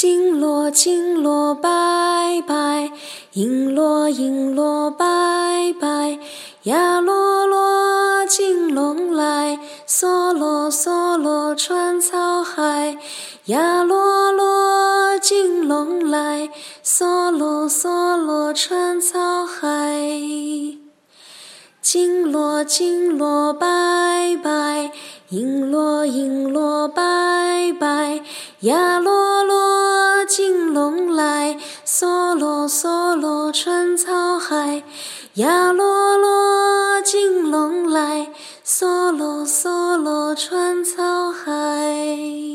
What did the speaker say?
金锣金锣拜拜，银锣银锣拜拜，呀啰啰金龙来，嗦啰嗦啰穿草海，呀啰啰金龙来，嗦啰嗦啰穿草海。金锣金锣拜拜，银锣银锣拜拜，呀啰啰，梭罗梭罗穿草海，呀啰啰金龙来，梭罗梭罗穿草海。